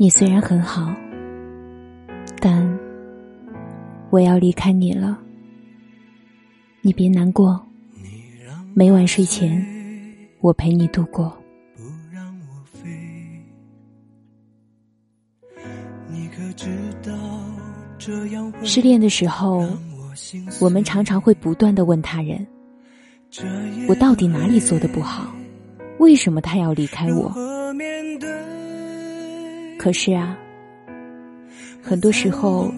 你虽然很好，但我要离开你了。你别难过，每晚睡前我陪你度过。失恋的时候，我们常常会不断的问他人：“我到底哪里做的不好？为什么他要离开我？”可是啊，很多时候，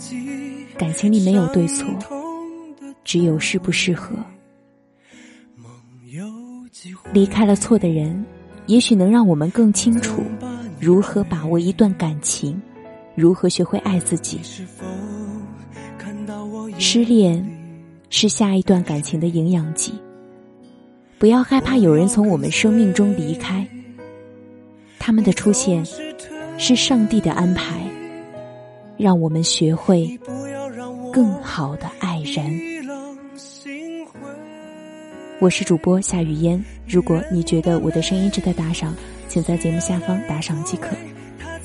感情里没有对错，只有适不适合。离开了错的人，也许能让我们更清楚如何把握一段感情，如何学会爱自己。失恋是下一段感情的营养剂，不要害怕有人从我们生命中离开，他们的出现。是上帝的安排，让我们学会更好的爱人。我是主播夏雨嫣，如果你觉得我的声音值得打赏，请在节目下方打赏即可。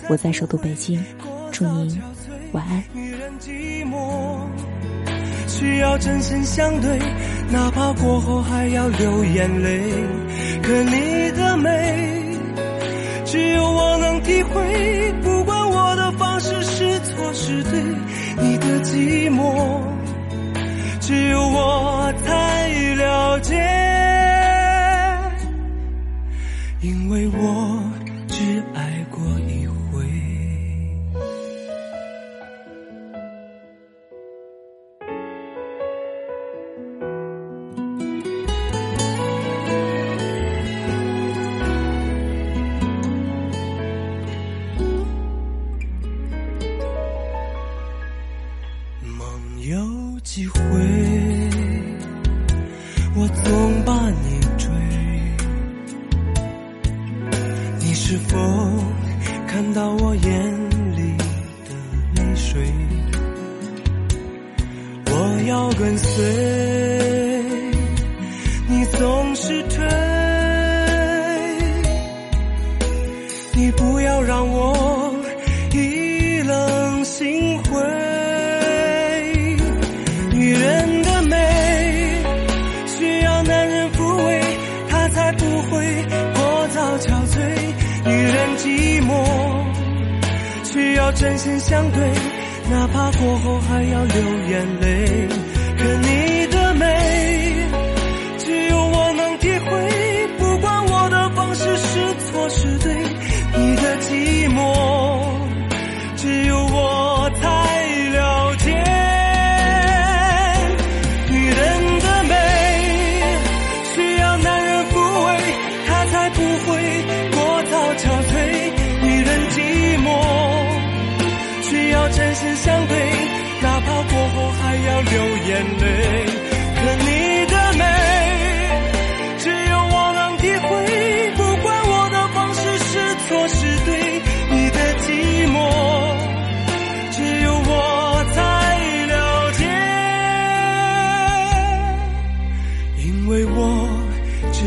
我在首都北京，祝您晚安。需要真心相对，哪怕过后还要流眼泪，可你的美。只有我能体会，机会，我总把你追。你是否看到我眼里的泪水？我要跟随，你总是真心相对，哪怕过后还要流眼泪。过后还要流眼泪。可你的美，只有我能体会。不管我的方式是错是对，你的寂寞，只有我才了解。因为我只。